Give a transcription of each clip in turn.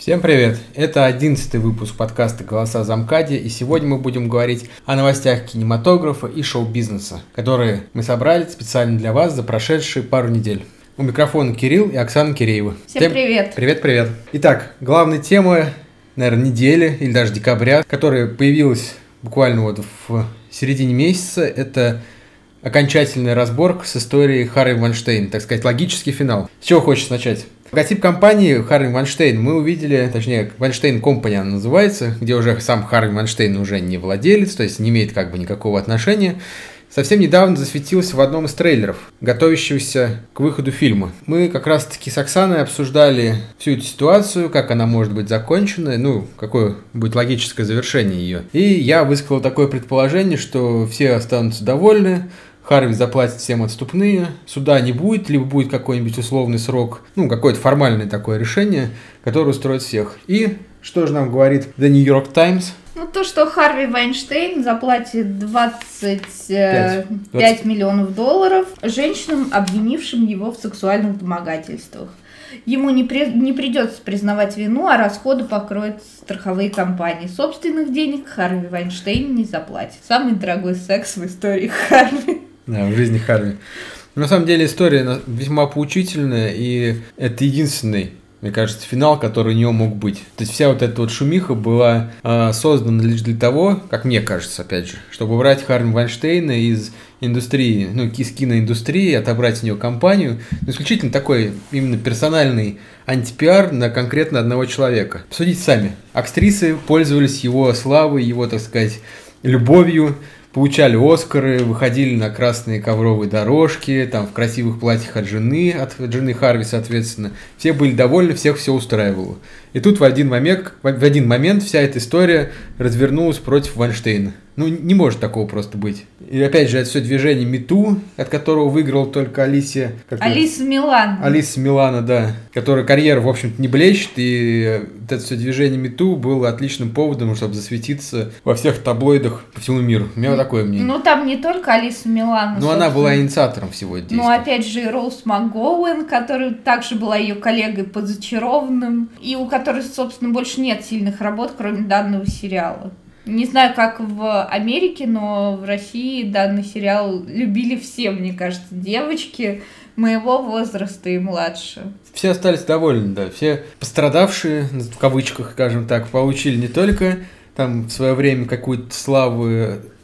Всем привет! Это одиннадцатый выпуск подкаста «Голоса Замкади», и сегодня мы будем говорить о новостях кинематографа и шоу-бизнеса, которые мы собрали специально для вас за прошедшие пару недель. У микрофона Кирилл и Оксана Киреева. Всем привет! Привет-привет! Итак, главная тема, наверное, недели или даже декабря, которая появилась буквально вот в середине месяца, это окончательная разборка с историей Харри Ванштейн, так сказать, логический финал. С чего хочешь начать? Логотип компании Харви Ванштейн мы увидели, точнее, Ванштейн Компани она называется, где уже сам Харви Ванштейн уже не владелец, то есть не имеет как бы никакого отношения. Совсем недавно засветился в одном из трейлеров, готовящегося к выходу фильма. Мы как раз-таки с Оксаной обсуждали всю эту ситуацию, как она может быть закончена, ну, какое будет логическое завершение ее. И я высказал такое предположение, что все останутся довольны, Харви заплатит всем отступные, суда не будет, либо будет какой-нибудь условный срок, ну, какое-то формальное такое решение, которое устроит всех. И что же нам говорит The New York Times? Ну, то, что Харви Вайнштейн заплатит 25 5, 5 миллионов долларов женщинам, обвинившим его в сексуальных домогательствах. Ему не, при, не придется признавать вину, а расходы покроют страховые компании. Собственных денег Харви Вайнштейн не заплатит. Самый дорогой секс в истории Харви. Да, в жизни Харви. На самом деле история весьма поучительная, и это единственный мне кажется, финал, который у него мог быть. То есть вся вот эта вот шумиха была э, создана лишь для того, как мне кажется, опять же, чтобы убрать Харви Вайнштейна из индустрии, ну, из киноиндустрии, отобрать у него компанию. Ну, исключительно такой именно персональный антипиар на конкретно одного человека. Посудите сами. Актрисы пользовались его славой, его, так сказать, любовью, получали Оскары, выходили на красные ковровые дорожки, там в красивых платьях от жены, от жены Харви, соответственно. Все были довольны, всех все устраивало. И тут в один момент, в один момент вся эта история развернулась против Вайнштейна. Ну, не может такого просто быть. И опять же, это все движение Мету, от которого выиграл только Алисия. Алиса Милан. Алиса Милана, да. Которая карьера, в общем-то, не блещет. И это все движение Мету было отличным поводом, чтобы засветиться во всех таблоидах по всему миру. У меня ну, такое мнение. Ну, там не только Алиса Милана. Ну, она была инициатором всего этого. Ну, опять же, и Роуз МакГоуэн, которая также была ее коллегой по зачарованным. И у которой, собственно, больше нет сильных работ, кроме данного сериала. Не знаю, как в Америке, но в России данный сериал любили все, мне кажется, девочки моего возраста и младше. Все остались довольны, да. Все пострадавшие, в кавычках, скажем так, получили не только там в свое время какую-то славу,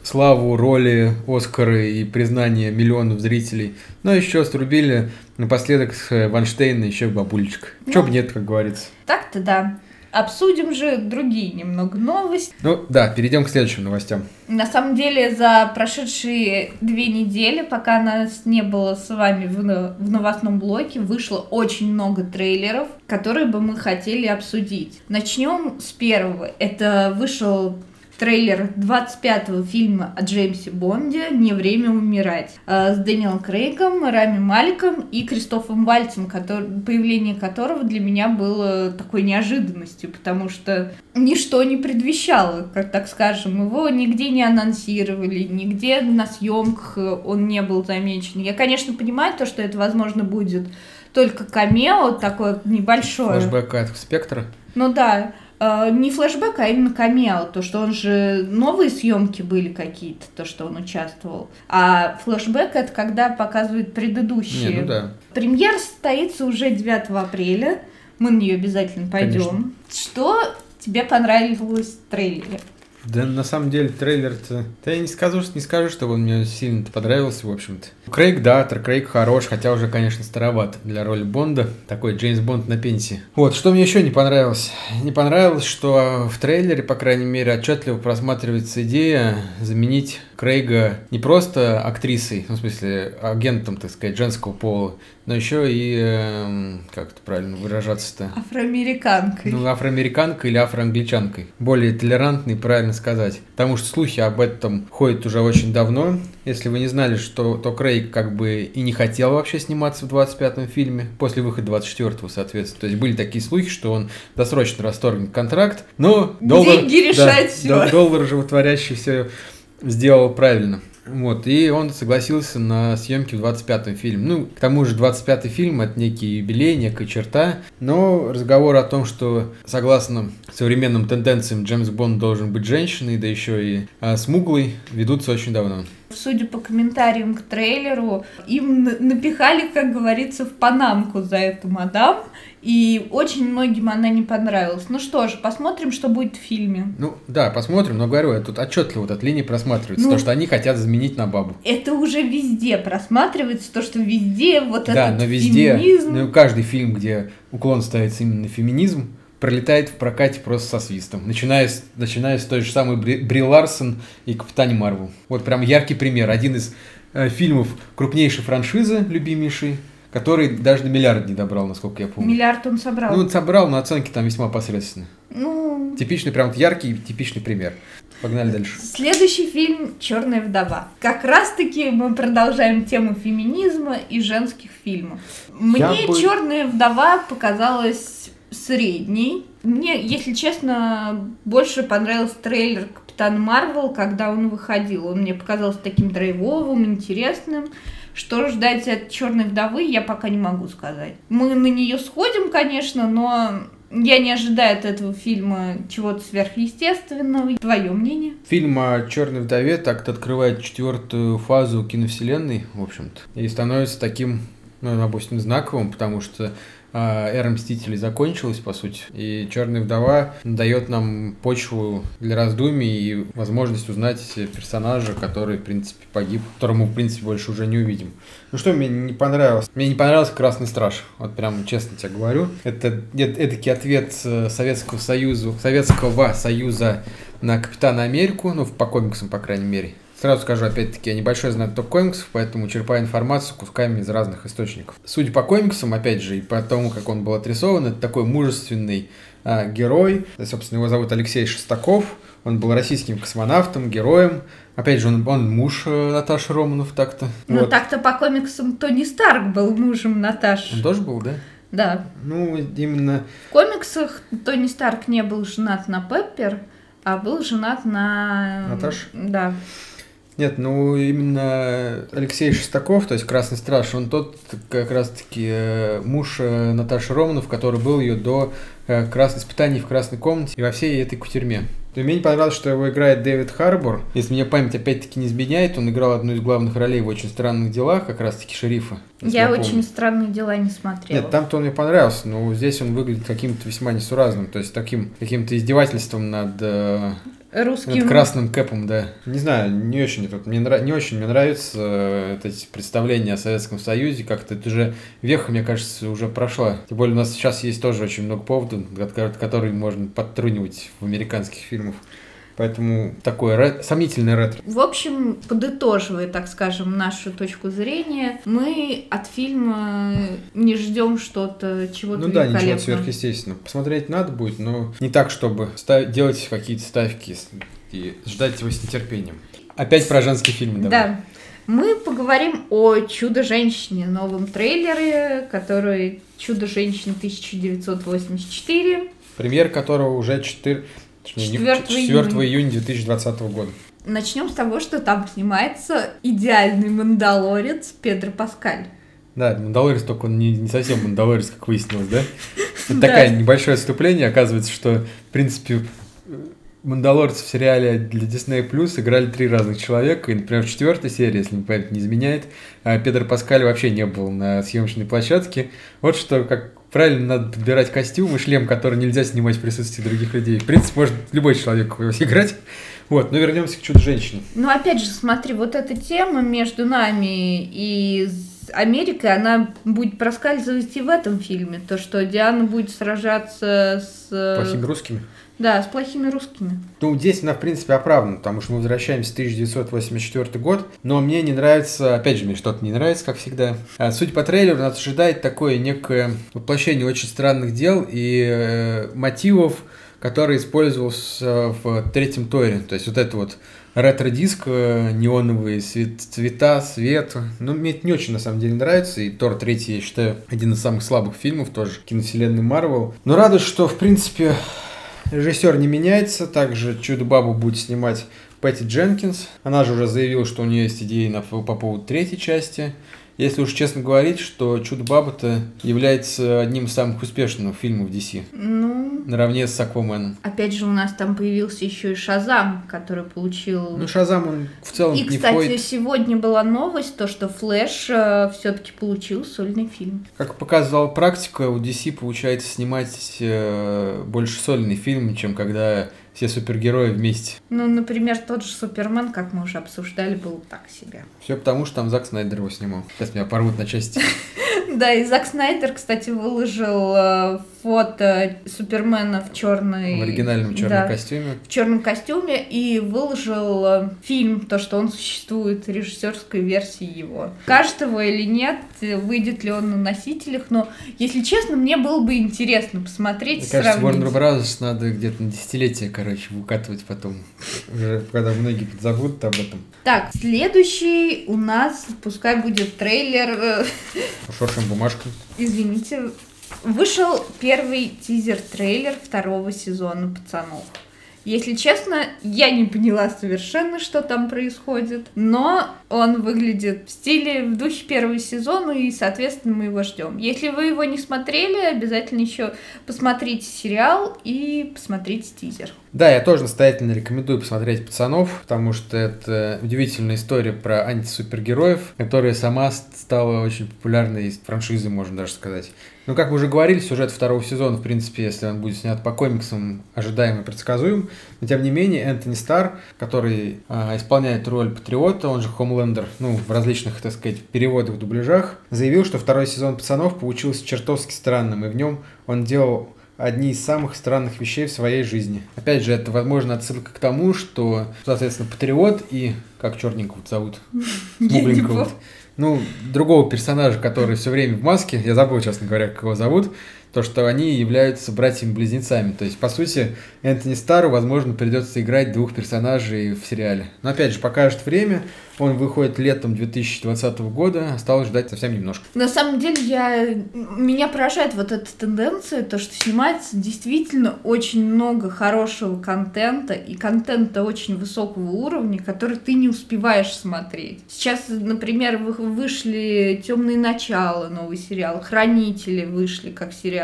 славу роли Оскара и признание миллионов зрителей, но еще срубили напоследок с Ванштейна еще бабулечка. Ну, Чё бы нет, как говорится. Так-то да. Обсудим же другие немного новости. Ну да, перейдем к следующим новостям. На самом деле, за прошедшие две недели, пока нас не было с вами в, в новостном блоке, вышло очень много трейлеров, которые бы мы хотели обсудить. Начнем с первого. Это вышел трейлер 25-го фильма о Джеймсе Бонде «Не время умирать» э, с Дэниелом Крейгом, Рами Маликом и Кристофом Вальцем, который, появление которого для меня было такой неожиданностью, потому что ничто не предвещало, как так скажем, его нигде не анонсировали, нигде на съемках он не был замечен. Я, конечно, понимаю то, что это, возможно, будет только камео такое небольшое. Флэшбэк от спектра? Ну да. Uh, не флешбэк, а именно камео, то, что он же новые съемки были какие-то, то, что он участвовал. А флешбэк это когда показывают предыдущие. Не, ну да. Премьер состоится уже 9 апреля. Мы на нее обязательно пойдем. Конечно. Что тебе понравилось в трейлере? Да, на самом деле, трейлер-то... Да я не скажу, не скажу, что он мне сильно понравился, в общем-то. Крейг, да, Крейг хорош, хотя уже, конечно, староват для роли Бонда. Такой Джеймс Бонд на пенсии. Вот, что мне еще не понравилось? Не понравилось, что в трейлере, по крайней мере, отчетливо просматривается идея заменить Крейга не просто актрисой, ну, в смысле, агентом, так сказать, женского пола, но еще и, э, как это правильно выражаться-то? Афроамериканкой. Ну, афроамериканкой или афроангличанкой. Более толерантный, правильно сказать. Потому что слухи об этом ходят уже очень давно. Если вы не знали, что то Крейг как бы и не хотел вообще сниматься в 25-м фильме, после выхода 24-го, соответственно. То есть были такие слухи, что он досрочно расторгнет контракт, но доллар... Деньги решать да, все. Доллар животворящий все сделал правильно. Вот, и он согласился на съемки в 25-м фильме. Ну, к тому же 25-й фильм — это некий юбилей, некая черта, но разговор о том, что согласно современным тенденциям Джеймс Бонд должен быть женщиной, да еще и а, смуглой, ведутся очень давно судя по комментариям к трейлеру, им напихали, как говорится, в панамку за эту мадам, и очень многим она не понравилась. Ну что ж, посмотрим, что будет в фильме. Ну да, посмотрим, но говорю, тут отчетливо вот от линии просматривается, ну, то, что они хотят заменить на бабу. Это уже везде просматривается, то, что везде вот да, этот но везде, феминизм. Ну, каждый фильм, где уклон ставится именно на феминизм, пролетает в прокате просто со свистом. Начиная с, начиная с той же самой Бри, Бри Ларсон и Капитане Марвел. Вот прям яркий пример. Один из э, фильмов крупнейшей франшизы, любимейшей, который даже на миллиард не добрал, насколько я помню. Миллиард он собрал. Ну, он собрал, но оценки там весьма посредственные. Ну... Типичный, прям вот яркий, типичный пример. Погнали дальше. Следующий фильм «Черная вдова». Как раз-таки мы продолжаем тему феминизма и женских фильмов. Мне бы... «Черная вдова» показалась средний. Мне, если честно, больше понравился трейлер Капитан Марвел, когда он выходил. Он мне показался таким драйвовым, интересным. Что ждать от Черной вдовы, я пока не могу сказать. Мы на нее сходим, конечно, но я не ожидаю от этого фильма чего-то сверхъестественного. Твое мнение? Фильм о Черной вдове так-то открывает четвертую фазу киновселенной, в общем-то, и становится таким, ну, допустим, знаковым, потому что эра Мстителей закончилась, по сути, и Черная вдова дает нам почву для раздумий и возможность узнать персонажа, который, в принципе, погиб, которому, в принципе, больше уже не увидим. Ну что мне не понравилось? Мне не понравился Красный Страж, вот прям честно тебе говорю. Это эдакий ответ э, Советского Союза, Советского Союза на Капитана Америку, ну, по комиксам, по крайней мере. Сразу скажу, опять-таки, я небольшой знаток комиксов, поэтому черпаю информацию кусками из разных источников. Судя по комиксам, опять же, и по тому, как он был отрисован, это такой мужественный а, герой. Собственно, его зовут Алексей Шестаков. Он был российским космонавтом, героем. Опять же, он, он муж э, Наташи Романов так-то. Ну, вот. так-то по комиксам Тони Старк был мужем Наташи. Он тоже был, да? Да. Ну, именно... В комиксах Тони Старк не был женат на Пеппер, а был женат на... Наташ? Да. Нет, ну именно Алексей Шестаков, то есть Красный Страж, он тот как раз-таки э, муж э, Наташи Романов, который был ее до э, красных испытаний в красной комнате и во всей этой кутерьме. Мне не понравилось, что его играет Дэвид Харбор. Если мне память опять-таки не изменяет, он играл одну из главных ролей в «Очень странных делах», как раз-таки шерифа. Я, я «Очень странные дела» не смотрела. Нет, там-то он мне понравился, но здесь он выглядит каким-то весьма несуразным, то есть таким каким-то издевательством над русским... Над красным кэпом, да. Не знаю, не очень, мне нрав... не очень мне нравится э, эти представления о Советском Союзе. Как-то это уже веха, мне кажется, уже прошла. Тем более у нас сейчас есть тоже очень много поводов, которые можно подтрунивать в американских фильмах. Поэтому такое ре- сомнительное ретро. В общем, подытоживая, так скажем, нашу точку зрения, мы от фильма не ждем что-то, чего-то Ну да, ничего сверхъестественного. Посмотреть надо будет, но не так, чтобы став- делать какие-то ставки и ждать его с нетерпением. Опять про женские фильмы, давай. Да. Мы поговорим о «Чудо-женщине», новом трейлере, который «Чудо-женщина 1984». Премьер которого уже 4... 4, 4 июня 2020 года. Начнем с того, что там снимается идеальный мандалорец Педро Паскаль. Да, Мандалорец только он не, не совсем Мандалорец, как выяснилось, да? Это такое небольшое отступление. Оказывается, что, в принципе, Мандалорцы в сериале для Disney Plus играли три разных человека. И, например, в четвертой серии, если не память не изменяет, а Педро Паскаль вообще не был на съемочной площадке. Вот что, как правильно надо подбирать костюм и шлем, который нельзя снимать в присутствии других людей. В принципе, может любой человек его играть. Вот, но вернемся к чудо-женщине. Ну, опять же, смотри, вот эта тема между нами и Америкой, она будет проскальзывать и в этом фильме. То, что Диана будет сражаться с... Плохими русскими? Да, с плохими русскими. Ну, здесь она, в принципе, оправдана, потому что мы возвращаемся в 1984 год, но мне не нравится, опять же, мне что-то не нравится, как всегда. А, суть по трейлеру нас ожидает такое некое воплощение очень странных дел и э, мотивов, который использовался в третьем Торе. То есть вот это вот ретро-диск, э, неоновые цвета, свет. Ну, мне это не очень, на самом деле, нравится. И Тор третий, я считаю, один из самых слабых фильмов тоже киновселенной Марвел. Но радует, что, в принципе, Режиссер не меняется, также Чудо-бабу будет снимать Пэтти Дженкинс. Она же уже заявила, что у нее есть идеи на, по поводу третьей части. Если уж честно говорить, что «Чудо-баба»-то является одним из самых успешных фильмов DC. Ну, Наравне с «Акваменом». опять же, у нас там появился еще и Шазам, который получил... Ну, «Шазам» он в целом и, не кстати, входит. сегодня была новость, то, что Флэш все-таки получил сольный фильм. Как показала практика, у DC получается снимать э, больше сольный фильм, чем когда все супергерои вместе. Ну, например, тот же Супермен, как мы уже обсуждали, был так себе. Все потому, что там Зак Снайдер его снимал. Сейчас меня порвут на части. Да, и Зак Снайдер, кстати, выложил э, фото Супермена в черной... В оригинальном черном да, костюме. в черном костюме и выложил э, фильм, то, что он существует, режиссерской версии его. Кажется его или нет, выйдет ли он на носителях, но, если честно, мне было бы интересно посмотреть, Мне кажется, сравнить. Warner Bros. надо где-то на десятилетие, короче, выкатывать потом. Уже когда многие подзабудут об этом. Так, следующий у нас, пускай будет трейлер, э, Шоршим бумажкой. извините, вышел первый тизер-трейлер второго сезона «Пацанов». Если честно, я не поняла совершенно, что там происходит, но он выглядит в стиле, в духе первого сезона, и, соответственно, мы его ждем. Если вы его не смотрели, обязательно еще посмотрите сериал и посмотрите тизер. Да, я тоже настоятельно рекомендую посмотреть «Пацанов», потому что это удивительная история про антисупергероев, которая сама стала очень популярной из франшизы, можно даже сказать. Ну, как мы уже говорили, сюжет второго сезона, в принципе, если он будет снят по комиксам, ожидаем и предсказуем. Но, тем не менее, Энтони Стар, который а, исполняет роль Патриота, он же Хомлендер, ну, в различных, так сказать, переводах, дубляжах, заявил, что второй сезон «Пацанов» получился чертовски странным, и в нем он делал одни из самых странных вещей в своей жизни. Опять же, это, возможно, отсылка к тому, что, соответственно, Патриот и... Как черненького зовут? Смугленького. помню. Ну, другого персонажа, который все время в маске, я забыл, честно говоря, как его зовут, то, что они являются братьями-близнецами. То есть, по сути, Энтони Стару, возможно, придется играть двух персонажей в сериале. Но, опять же, покажет время. Он выходит летом 2020 года. Осталось ждать совсем немножко. На самом деле, я... меня поражает вот эта тенденция, то, что снимается действительно очень много хорошего контента, и контента очень высокого уровня, который ты не успеваешь смотреть. Сейчас, например, вы- вышли «Темные начала», новый сериал, «Хранители» вышли как сериал.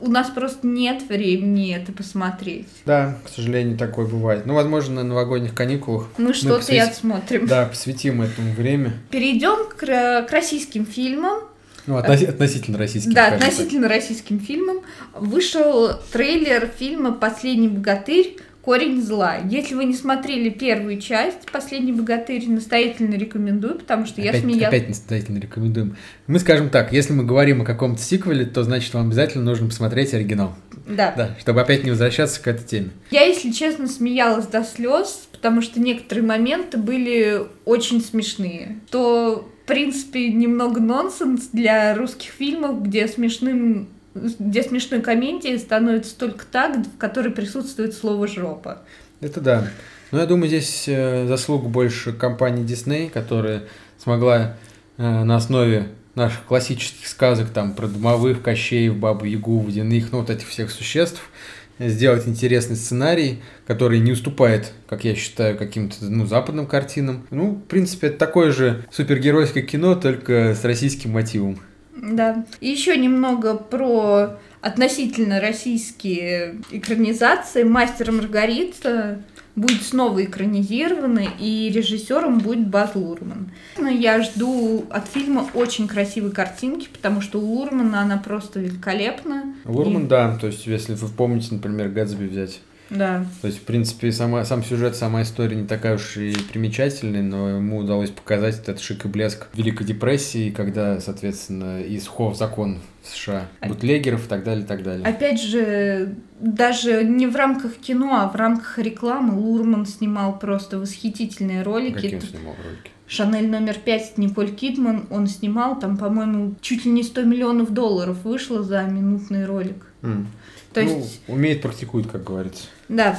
У нас просто нет времени это посмотреть. Да, к сожалению, такое бывает. Ну, возможно, на новогодних каникулах Мы что-то и посвятим- отсмотрим. Да, посвятим этому время. Перейдем к, ра- к российским фильмам. Ну, относи- относительно российских. Да, скажем так. относительно российским фильмам вышел трейлер фильма «Последний богатырь. Корень зла». Если вы не смотрели первую часть «Последний богатырь», настоятельно рекомендую, потому что я опять, смеялась. опять настоятельно рекомендуем. Мы скажем так, если мы говорим о каком-то сиквеле, то значит вам обязательно нужно посмотреть оригинал. Да. Да, чтобы опять не возвращаться к этой теме. Я, если честно, смеялась до слез, потому что некоторые моменты были очень смешные. То, в принципе, немного нонсенс для русских фильмов, где смешным где смешной комедией становится только та, в которой присутствует слово «жопа». Это да. Но я думаю, здесь э, заслуга больше компании Disney, которая смогла э, на основе наших классических сказок там про домовых, кощеев, бабу Ягу, водяных, ну вот этих всех существ, сделать интересный сценарий, который не уступает, как я считаю, каким-то ну, западным картинам. Ну, в принципе, это такое же супергеройское кино, только с российским мотивом. Да. И еще немного про относительно российские экранизации. «Мастер Маргарита» будет снова экранизирована, и режиссером будет Баз Лурман. Но я жду от фильма очень красивой картинки, потому что у Лурмана она просто великолепна. Лурман, И- да, то есть, если вы помните, например, Гэтсби взять. Да. То есть, в принципе, сама, сам сюжет, сама история не такая уж и примечательная, но ему удалось показать этот шик и блеск Великой депрессии, когда, соответственно, из хов закон в США, А- бутлегеров и так далее, и так далее. Опять же, даже не в рамках кино, а в рамках рекламы Лурман снимал просто восхитительные ролики. Какие он снимал ролики? Шанель номер пять Николь Кидман он снимал, там, по-моему, чуть ли не 100 миллионов долларов вышло за минутный ролик. М. То ну, есть, умеет, практикует, как говорится. да.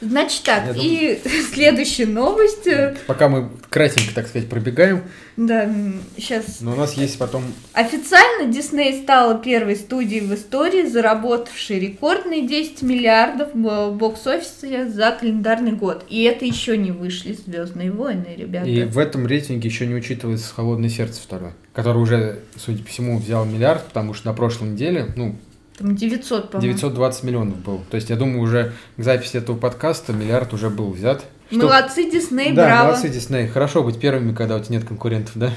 Значит так, Я и следующая новость. э, Пока мы кратенько, так сказать, пробегаем, Да, сейчас. но у нас есть потом... Официально Дисней стала первой студией в истории, заработавшей рекордные 10 миллиардов в бокс-офисе за календарный год. И это еще не вышли Звездные войны, ребята. И в этом рейтинге еще не учитывается «Холодное сердце» второе, который уже, судя по всему, взял миллиард, потому что на прошлой неделе, ну, Там 900, по-моему. 920 миллионов был. То есть, я думаю, уже к записи этого подкаста миллиард уже был взят. Что- Молодцы, Дисней, да, браво. молодцы, Дисней. Хорошо быть первыми, когда у тебя нет конкурентов, да?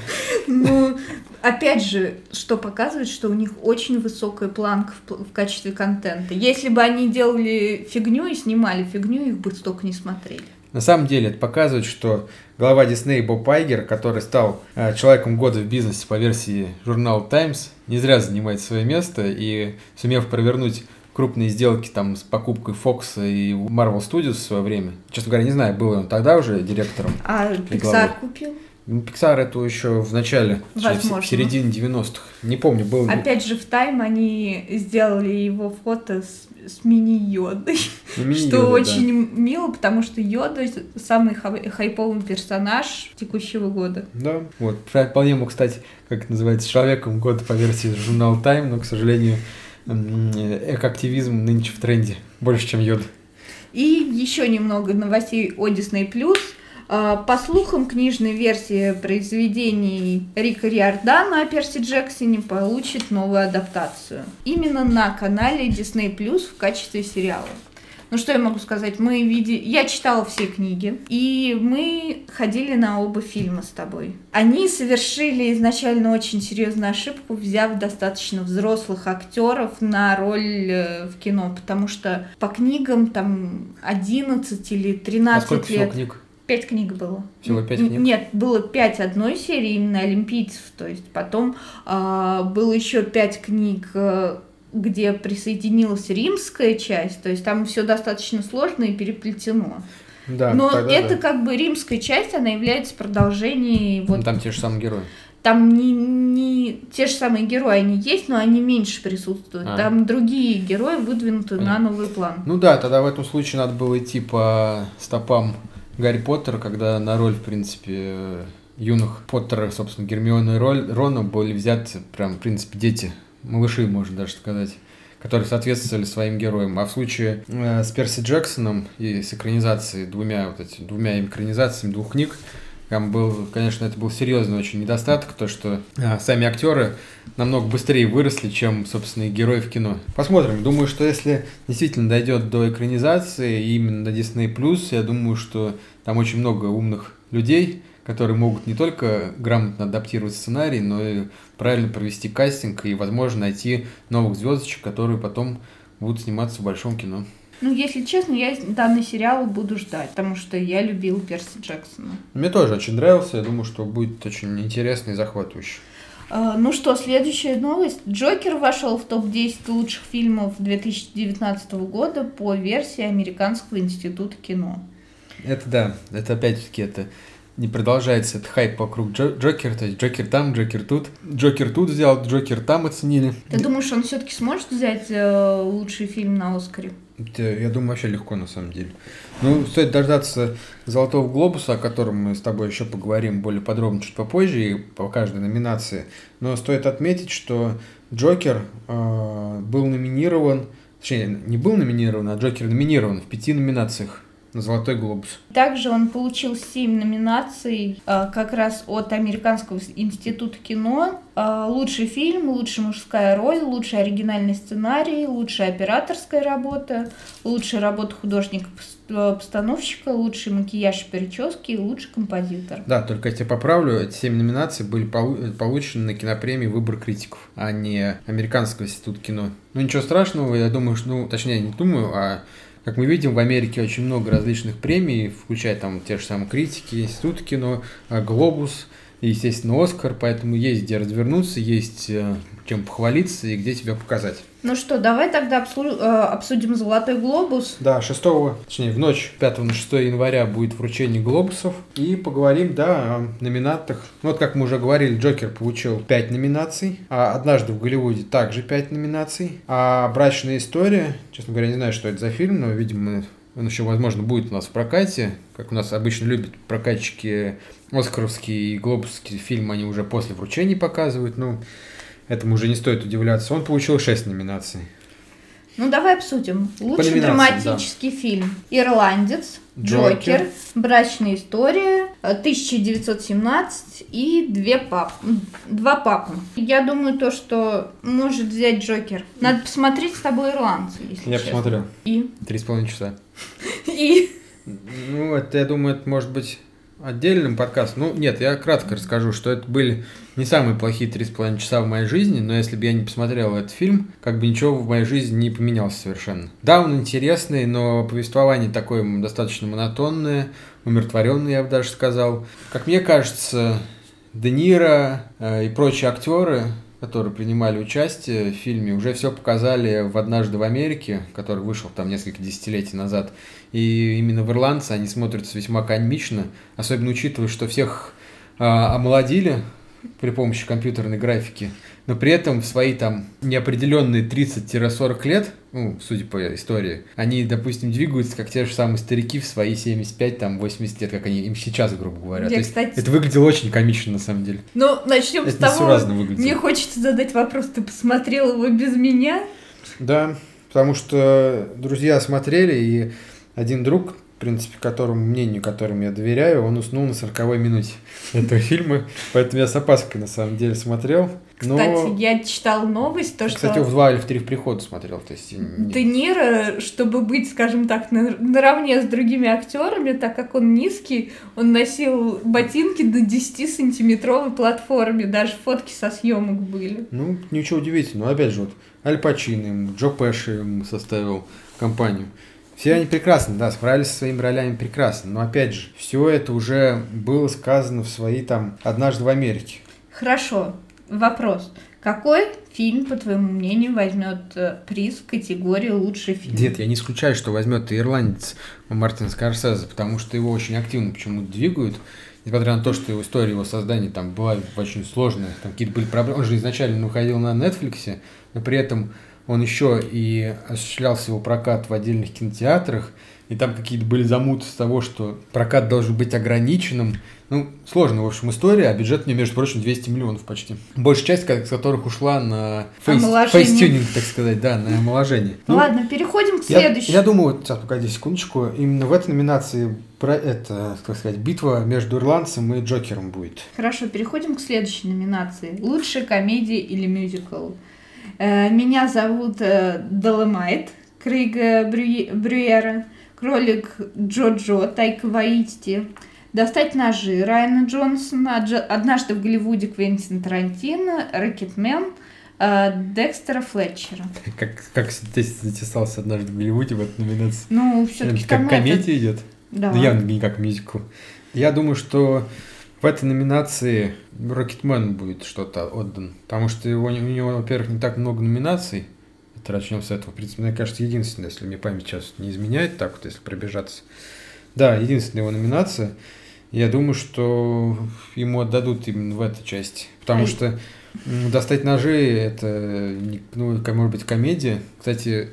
Ну, опять же, что показывает, что у них очень высокая планка в, в качестве контента. Если бы они делали фигню и снимали фигню, их бы столько не смотрели. На самом деле это показывает, что глава Дисней Боб Айгер, который стал э, человеком года в бизнесе по версии журнала Times, не зря занимает свое место и сумев провернуть крупные сделки там с покупкой Fox и Marvel Studios в свое время. Честно говоря, не знаю, был ли он тогда уже директором. А Pixar купил? Ну, Pixar это еще в начале, в- Возможно. в середине 90-х. Не помню, был Опять же, в Тайм они сделали его фото с, с мини-йодой, ну, мини-йода, что да. очень мило, потому что Йода самый хай- хайповый персонаж текущего года. Да, вот. Вполне мог стать, как это называется, человеком года по версии журнала Time, но, к сожалению, м, экоактивизм нынче в тренде. Больше, чем йод. И еще немного новостей о Disney+. А, По слухам, книжная версия произведений Рика Риордана о Перси Джексоне получит новую адаптацию. Именно на канале Disney Plus в качестве сериала. Ну что я могу сказать? Мы види... Я читала все книги, и мы ходили на оба фильма с тобой. Они совершили изначально очень серьезную ошибку, взяв достаточно взрослых актеров на роль э, в кино, потому что по книгам там 11 или А 13 сколько всего лет. книг? Пять книг было. Всего пять книг? Нет, было пять одной серии, именно олимпийцев. То есть потом а, было еще пять книг, э, где присоединилась римская часть. То есть там все достаточно сложно и переплетено. Да, Но тогда это да. как бы римская часть, она является продолжением. Вот Там те же самые герои. там не, не те же самые герои, они есть, но они меньше присутствуют. А. Там другие герои выдвинуты на Понятно. новый план. Ну да, тогда в этом случае надо было идти по стопам Гарри Поттера, когда на роль, в принципе, юных Поттера, собственно, Гермиона и роль Рона были взяты прям, в принципе, дети, малыши, можно даже сказать, которые соответствовали своим героям. А в случае э, с Перси Джексоном и с экранизацией, двумя вот эти, двумя экранизациями двух книг, там был, конечно, это был серьезный очень недостаток, то, что а, сами актеры намного быстрее выросли, чем, собственно, и герои в кино. Посмотрим. Думаю, что если действительно дойдет до экранизации, именно до Disney+, я думаю, что там очень много умных людей, которые могут не только грамотно адаптировать сценарий, но и правильно провести кастинг и, возможно, найти новых звездочек, которые потом будут сниматься в большом кино. Ну, если честно, я данный сериал буду ждать, потому что я любил Перси Джексона. Мне тоже очень нравился, я думаю, что будет очень интересно и захватывающе. А, Ну что, следующая новость. Джокер вошел в топ-10 лучших фильмов 2019 года по версии Американского института кино. Это да, это опять-таки это не продолжается этот хайп вокруг Джо- Джокера, то есть Джокер там, Джокер тут. Джокер тут взял, Джокер там оценили. Ты думаешь, он все-таки сможет взять э, лучший фильм на Оскаре? Я думаю, вообще легко на самом деле. Ну, стоит дождаться Золотого Глобуса, о котором мы с тобой еще поговорим более подробно чуть попозже и по каждой номинации. Но стоит отметить, что Джокер э, был номинирован, точнее, не был номинирован, а Джокер номинирован в пяти номинациях на Золотой Глобус. Также он получил 7 номинаций э, как раз от Американского института кино. Э, Лучший фильм, лучшая мужская роль, лучший оригинальный сценарий, лучшая операторская работа, лучшая работа художника-постановщика, лучший макияж и прически и лучший композитор. Да, только я тебя поправлю, эти семь номинаций были полу- получены на кинопремии «Выбор критиков», а не Американского института кино. Ну, ничего страшного, я думаю, что, ну, точнее, не думаю, а как мы видим, в Америке очень много различных премий, включая там те же самые критики, институт кино, а, Глобус, и, естественно, Оскар, поэтому есть где развернуться, есть э, чем похвалиться и где тебя показать. Ну что, давай тогда э, обсудим «Золотой глобус». Да, 6, точнее, в ночь 5 на 6 января будет вручение глобусов. И поговорим, да, о номинантах. Ну, вот как мы уже говорили, Джокер получил 5 номинаций. А «Однажды в Голливуде» также 5 номинаций. А «Брачная история», честно говоря, не знаю, что это за фильм, но, видимо, Он еще, возможно, будет у нас в прокате, как у нас обычно любят прокатчики Оскаровские и Глобусские фильмы, они уже после вручения показывают, ну, этому уже не стоит удивляться. Он получил 6 номинаций. Ну, давай обсудим. Лучший драматический да. фильм. «Ирландец», «Джокер», Джокер «Брачная история», 1917 и «Две пап... «Два папы». Я думаю, то, что может взять «Джокер». Надо посмотреть с тобой «Ирландца», если Я честно. посмотрел. И? Три с половиной часа. И? Ну, это, я думаю, это может быть отдельным подкастом. Ну, нет, я кратко расскажу, что это были не самые плохие три с половиной часа в моей жизни, но если бы я не посмотрел этот фильм, как бы ничего в моей жизни не поменялось совершенно. Да, он интересный, но повествование такое достаточно монотонное, умиротворенное, я бы даже сказал. Как мне кажется, Де Ниро э, и прочие актеры которые принимали участие в фильме, уже все показали в «Однажды в Америке», который вышел там несколько десятилетий назад. И именно в «Ирландце» они смотрятся весьма комично, особенно учитывая, что всех э, омолодили при помощи компьютерной графики, но при этом в свои там неопределенные 30-40 лет, ну, судя по истории, они, допустим, двигаются как те же самые старики в свои 75, там, 80 лет, как они им сейчас, грубо говоря. Я, То кстати... есть, это выглядело очень комично, на самом деле. Ну, начнем это с того, мне хочется задать вопрос, ты посмотрел его без меня? Да, потому что друзья смотрели, и один друг в принципе, которому мнению, которому я доверяю, он уснул на 40 минуте этого фильма, поэтому я с опаской на самом деле смотрел. Но... Кстати, я читал новость, то, Кстати, что... Кстати, в два или в три в прихода смотрел. То есть... Де Ниро, чтобы быть, скажем так, на... наравне с другими актерами, так как он низкий, он носил ботинки до 10-сантиметровой платформе, даже фотки со съемок были. Ну, ничего удивительного. Опять же, вот Аль Пачино, Джо Пэши ему составил компанию. Все они прекрасно, да, справились со своими ролями прекрасно. Но опять же, все это уже было сказано в свои там «Однажды в Америке». Хорошо. Вопрос. Какой фильм, по твоему мнению, возьмет э, приз в категории лучший фильм? Нет, я не исключаю, что возьмет и ирландец Мартин Скорсезе, потому что его очень активно почему-то двигают. Несмотря на то, что его история его создания там была очень сложная, там какие-то были проблемы. Он же изначально уходил на Netflix, но при этом он еще и осуществлялся его прокат в отдельных кинотеатрах, и там какие-то были замуты с того, что прокат должен быть ограниченным. Ну, сложная, в общем, история, а бюджет у нее, между прочим, 200 миллионов почти. Большая часть из которых ушла на face, facetuning, так сказать, да, на омоложение. Ну, Ладно, переходим к следующему. Я, я думаю, вот, сейчас, погоди секундочку, именно в этой номинации про это, так сказать, битва между ирландцем и Джокером будет. Хорошо, переходим к следующей номинации. Лучшая комедия или мюзикл. Э, меня зовут э, Доломайт Крига Брюера, кролик Джо-Джо Тайка Ваитти, Достать ножи Райана Джонсона, Однажды в Голливуде Квентин Тарантино, Ракетмен, э, Декстера Флетчера. Как, как здесь затесался однажды в Голливуде в этой номинации? Ну, все-таки Как комедия это... идет? Да. Ну, явно не как мюзикл. Я думаю, что в этой номинации Рокетмен будет что-то отдан. Потому что его, у него, во-первых, не так много номинаций. Это начнем с этого. В принципе, мне кажется, единственное, если мне память сейчас не изменяет, так вот, если пробежаться. Да, единственная его номинация. Я думаю, что ему отдадут именно в этой части. Потому что достать ножи это, ну, может быть, комедия. Кстати,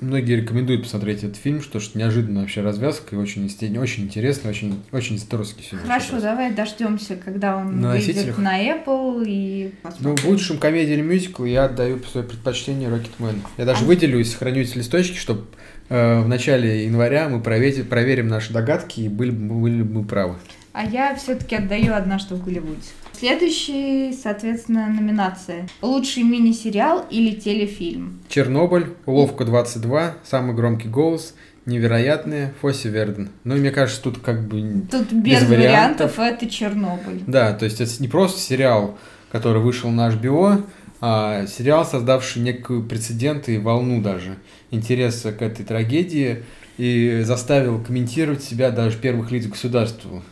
Многие рекомендуют посмотреть этот фильм, что что неожиданная вообще развязка и очень, очень интересный, очень, очень здоровский фильм. Хорошо, давай дождемся, когда он на выйдет на Apple и посмотрим. Ну, в лучшем комедии или мюзиклу я отдаю свое предпочтение Рокетмен. Я даже а... выделю и сохраню эти листочки, чтобы э, в начале января мы проверим, проверим наши догадки и были, были бы мы правы. А я все-таки отдаю однажды в Голливуде. Следующий, соответственно, номинация. Лучший мини-сериал или телефильм? Чернобыль, Уловка 22, Самый громкий голос, Невероятные, Фосси Верден. Ну, мне кажется, тут как бы Тут без, без вариантов. вариантов это Чернобыль. Да, то есть это не просто сериал, который вышел на HBO, а сериал, создавший некую прецедент и волну даже интереса к этой трагедии и заставил комментировать себя даже первых лиц государства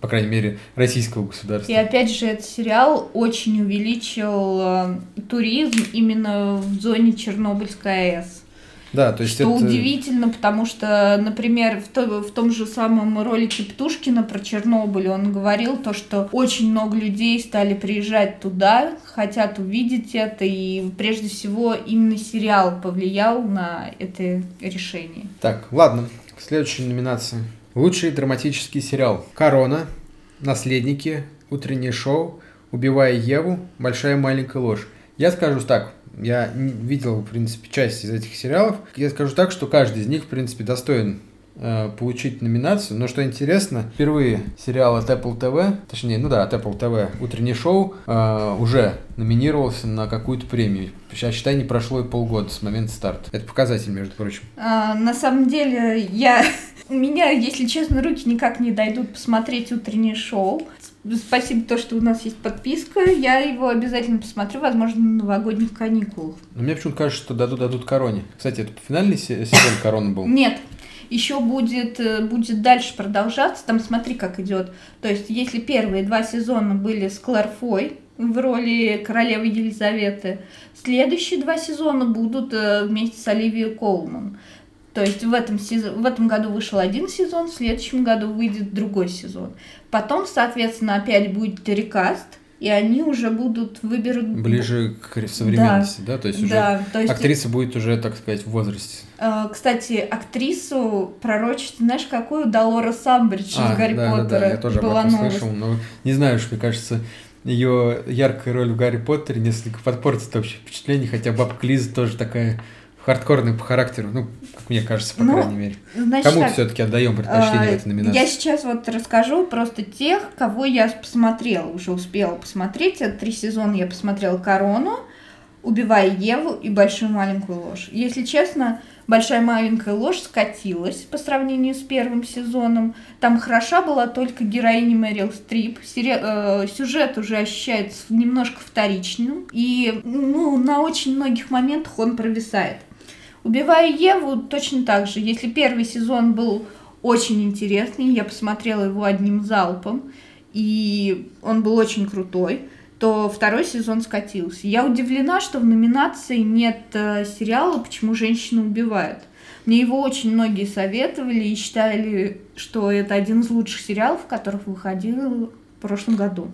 по крайней мере, российского государства. И опять же, этот сериал очень увеличил э, туризм именно в зоне Чернобыльской АЭС. Да, то есть что это... удивительно, потому что, например, в, то, в том же самом ролике Птушкина про Чернобыль он говорил то, что очень много людей стали приезжать туда, хотят увидеть это, и прежде всего именно сериал повлиял на это решение. Так, ладно. к следующей номинации. Лучший драматический сериал. Корона, Наследники, Утреннее шоу, Убивая Еву, Большая маленькая ложь. Я скажу так, я видел, в принципе, часть из этих сериалов. Я скажу так, что каждый из них, в принципе, достоин получить номинацию. Но что интересно, впервые сериал от Apple TV, точнее, ну да, от Apple TV «Утреннее шоу» э, уже номинировался на какую-то премию. Сейчас, считай, не прошло и полгода с момента старта. Это показатель, между прочим. А, на самом деле, я... У меня, если честно, руки никак не дойдут посмотреть утреннее шоу. Спасибо то, что у нас есть подписка. Я его обязательно посмотрю, возможно, на новогодних каникулах. Но мне почему-то кажется, что дадут, дадут короне. Кстати, это финальный сезон короны был? Нет. Еще будет, э, будет дальше продолжаться. Там смотри, как идет. То есть, если первые два сезона были с Кларфой в роли королевы Елизаветы, следующие два сезона будут э, вместе с Оливией Колман. То есть в этом, сезон, в этом году вышел один сезон, в следующем году выйдет другой сезон. Потом, соответственно, опять будет рекаст, и они уже будут выберут ближе к современности, да, да? то есть уже да, то есть... актриса будет уже, так сказать, в возрасте. Э, кстати, актрису пророчит, знаешь, какую Долора Самбридж а, из Гарри да, Поттера. Да, да, я тоже об этом слышал, но не знаю, что мне кажется, ее яркая роль в Гарри Поттере несколько подпортит общее впечатление, хотя бабка Лиза тоже такая хардкорный по характеру, ну, как мне кажется, по ну, крайней мере. Значит, Кому все-таки отдаем предпочтение а, этой номинации? Я сейчас вот расскажу просто тех, кого я посмотрела, уже успела посмотреть. Три сезона я посмотрела «Корону», «Убивая Еву» и «Большую маленькую ложь». Если честно, «Большая маленькая ложь» скатилась по сравнению с первым сезоном. Там хороша была только героиня Мэрил Стрип. Сери... Э, сюжет уже ощущается немножко вторичным. И ну, на очень многих моментах он провисает. Убивая Еву точно так же. Если первый сезон был очень интересный, я посмотрела его одним залпом, и он был очень крутой, то второй сезон скатился. Я удивлена, что в номинации нет э, сериала «Почему женщины убивают». Мне его очень многие советовали и считали, что это один из лучших сериалов, которых выходил в прошлом году.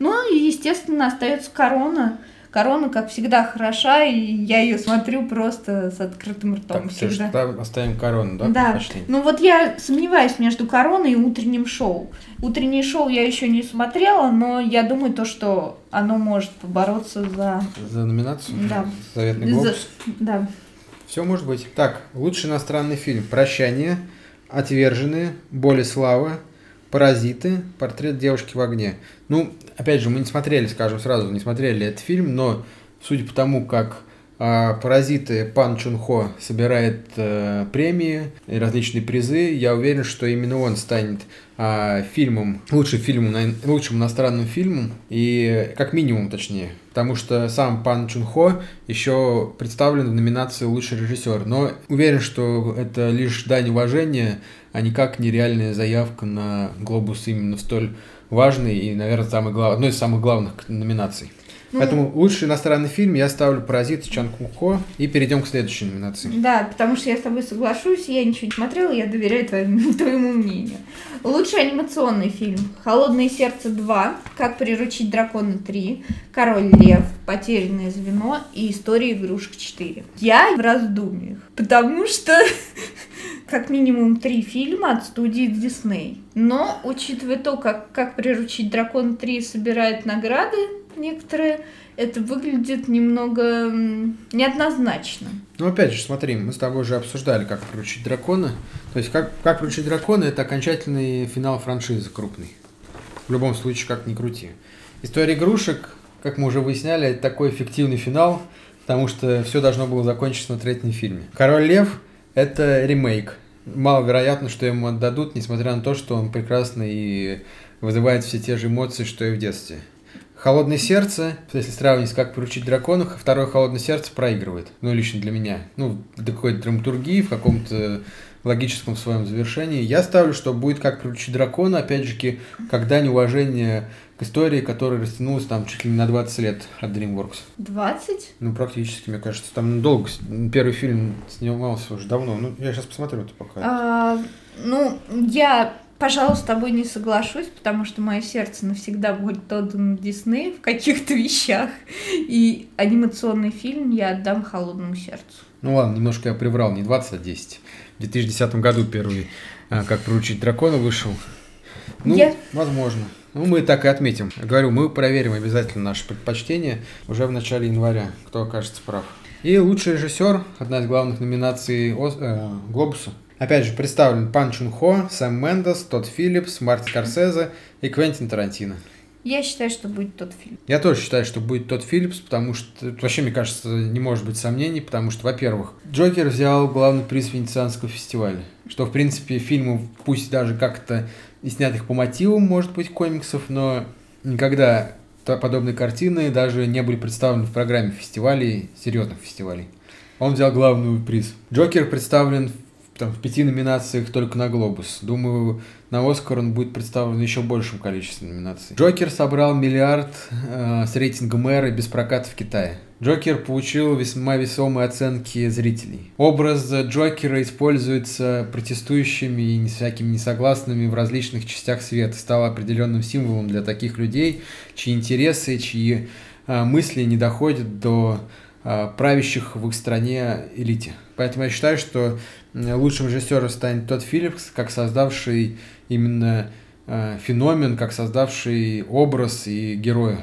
Ну и, естественно, остается «Корона», Корона, как всегда, хороша, и я ее смотрю просто с открытым ртом так, всегда. Все, оставим корону, да? Да. Ну вот я сомневаюсь между короной и утренним шоу. Утреннее шоу я еще не смотрела, но я думаю то, что оно может побороться за... За номинацию? Да. Заветный глобус? За... Да. Все может быть. Так, лучший иностранный фильм. «Прощание», «Отверженные», «Боль и слава», «Паразиты», «Портрет девушки в огне». Ну, опять же, мы не смотрели, скажем сразу, не смотрели этот фильм, но судя по тому, как а, «Паразиты» Пан Чун Хо собирает а, премии и различные призы, я уверен, что именно он станет а, фильмом, лучшим фильмом, лучшим иностранным фильмом, и как минимум, точнее, потому что сам Пан Чун Хо еще представлен в номинации «Лучший режиссер», но уверен, что это лишь дань уважения, а никак не реальная заявка на «Глобус» именно в столь важный и, наверное, самый глав... одной из самых главных номинаций. Ну, Поэтому лучший иностранный фильм я ставлю «Паразит» Чан Куко и перейдем к следующей номинации. Да, потому что я с тобой соглашусь, я ничего не смотрела, я доверяю твоему, твоему мнению. Лучший анимационный фильм «Холодное сердце 2», «Как приручить дракона 3», «Король лев», «Потерянное звено» и «История игрушек 4». Я в раздумьях, потому что как минимум три фильма от студии Disney. Но, учитывая то, как, как приручить дракона 3 собирает награды, некоторые, это выглядит немного неоднозначно. Ну, опять же, смотри, мы с тобой уже обсуждали, как приручить дракона. То есть, как, как приручить дракона, это окончательный финал франшизы крупный. В любом случае, как ни крути. История игрушек, как мы уже выясняли, это такой эффективный финал, потому что все должно было закончиться на третьем фильме. Король Лев – это ремейк. Маловероятно, что ему отдадут, несмотря на то, что он прекрасный и вызывает все те же эмоции, что и в детстве. Холодное сердце, если сравнить, как поручить дракону, второе холодное сердце проигрывает. Ну, лично для меня. Ну, до какой-то драматургии, в каком-то логическом своем завершении. Я ставлю, что будет как приручить дракона, опять же, как дань уважения к истории, которая растянулась там чуть ли не на 20 лет от DreamWorks. 20? Ну, практически, мне кажется. Там долго. Первый фильм снимался уже давно. Ну, я сейчас посмотрю это пока. А, ну, я Пожалуй, с тобой не соглашусь, потому что мое сердце навсегда будет отдано Дисней в каких-то вещах. И анимационный фильм я отдам холодному сердцу. Ну ладно, немножко я приврал, не 20, а 10. В 2010 году первый а, «Как приручить дракона» вышел. Ну, Я- возможно. Ну, мы так и отметим. Говорю, мы проверим обязательно наши предпочтения уже в начале января, кто окажется прав. И лучший режиссер, одна из главных номинаций Оз- э, Глобуса. Опять же, представлен Пан Чун Хо, Сэм Мендес, Тодд Филлипс, Мартин Скорсезе и Квентин Тарантино. Я считаю, что будет тот фильм. Я тоже считаю, что будет тот Филлипс, потому что вообще, мне кажется, не может быть сомнений, потому что, во-первых, Джокер взял главный приз Венецианского фестиваля, что, в принципе, фильмов, пусть даже как-то снятых по мотивам, может быть, комиксов, но никогда подобные картины даже не были представлены в программе фестивалей, серьезных фестивалей. Он взял главный приз. Джокер представлен в, там, в пяти номинациях только на Глобус. Думаю, на Оскар он будет представлен еще большем количестве номинаций. Джокер собрал миллиард э, с рейтингом эры без проката в Китае. Джокер получил весьма весомые оценки зрителей. Образ Джокера используется протестующими и не всякими несогласными в различных частях света. Стал определенным символом для таких людей, чьи интересы, чьи э, мысли не доходят до э, правящих в их стране элите. Поэтому я считаю, что лучшим режиссером станет тот Филлипс, как создавший именно э, феномен, как создавший образ и героя.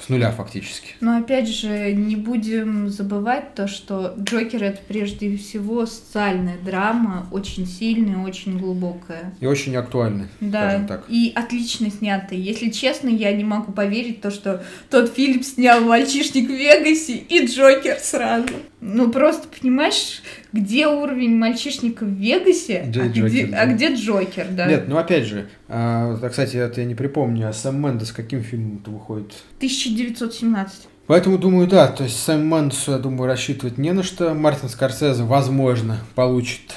С нуля фактически. Но опять же, не будем забывать то, что Джокер это прежде всего социальная драма, очень сильная, очень глубокая. И очень актуальный, Да, скажем так. и отлично снятый. Если честно, я не могу поверить то, что тот Филипп снял «Мальчишник в Вегасе» и Джокер сразу. Ну, просто понимаешь, где уровень «Мальчишника в Вегасе», Где а, Джокер, где, да. а где Джокер, да? Нет, ну опять же, а, кстати, это я не припомню, а Сэм Мендес каким фильмом-то выходит? 1917. Поэтому думаю, да, то есть Сэм Мендесу, я думаю, рассчитывать не на что. Мартин Скорсезе, возможно, получит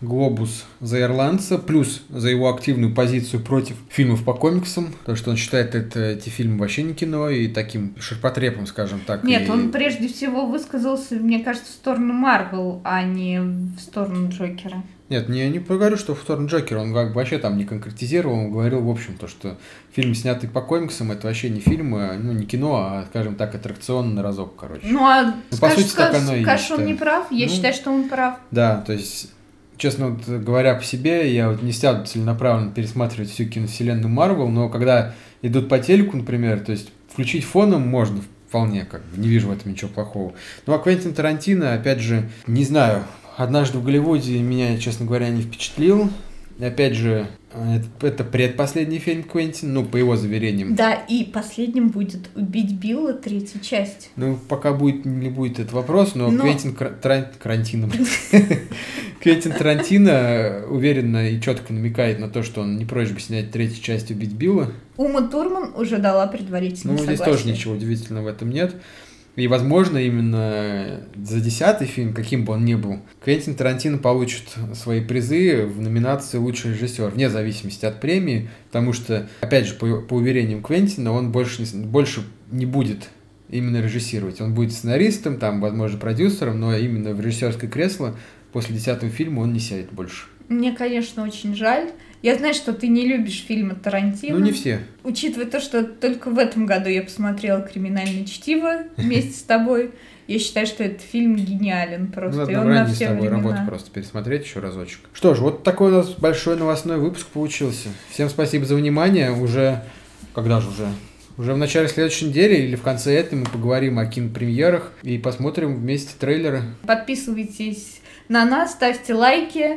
глобус за ирландца, плюс за его активную позицию против фильмов по комиксам, потому что он считает это, эти фильмы вообще не кино и таким ширпотребом, скажем так. Нет, и- он прежде всего высказался, мне кажется, в сторону Марвел, а не в сторону Джокера. Нет, не, не говорю, что в сторону Джокера, он как бы вообще там не конкретизировал, он говорил, в общем, то, что фильм, снятый по комиксам, это вообще не фильм, а, ну, не кино, а, скажем так, аттракцион на разок, короче. Ну, а Ну, по скажешь, сути, так скажешь, оно и скажешь, есть, он не прав? Я Ну, считаю, что он прав. Да, то есть, честно вот, говоря по себе, я вот не стал целенаправленно пересматривать всю киновселенную Марвел, но когда идут по телеку, например, то есть включить фоном можно вполне, как бы, не вижу в этом ничего плохого. Ну, а Квентин Тарантино, опять же, не знаю, однажды в Голливуде меня, честно говоря, не впечатлил. Опять же, это, это предпоследний фильм Квентин, ну, по его заверениям. Да, и последним будет «Убить Билла», третья часть. Ну, пока будет, не будет этот вопрос, но, Но- Квентин Кра- Таран- Тарантино, блин. Квентин Тарантино уверенно и четко намекает на то, что он не прочь бы снять третью часть «Убить Билла». Ума Турман уже дала предварительное Ну, здесь тоже ничего удивительного в этом нет. И, возможно, именно за десятый фильм, каким бы он ни был, Квентин Тарантино получит свои призы в номинации «Лучший режиссер», вне зависимости от премии, потому что, опять же, по, по уверениям Квентина, он больше не, больше не будет именно режиссировать. Он будет сценаристом, там, возможно, продюсером, но именно в режиссерское кресло после десятого фильма он не сядет больше. Мне, конечно, очень жаль. Я знаю, что ты не любишь фильмы Тарантино. Ну, не все. Учитывая то, что только в этом году я посмотрела «Криминальное чтиво» вместе с тобой, я считаю, что этот фильм гениален Ну, просто. надо и он на ранней с все тобой времена. работу просто пересмотреть еще разочек. Что ж, вот такой у нас большой новостной выпуск получился. Всем спасибо за внимание. Уже, когда же уже? Уже в начале следующей недели или в конце этой мы поговорим о кинопремьерах и посмотрим вместе трейлеры. Подписывайтесь на нас, ставьте лайки.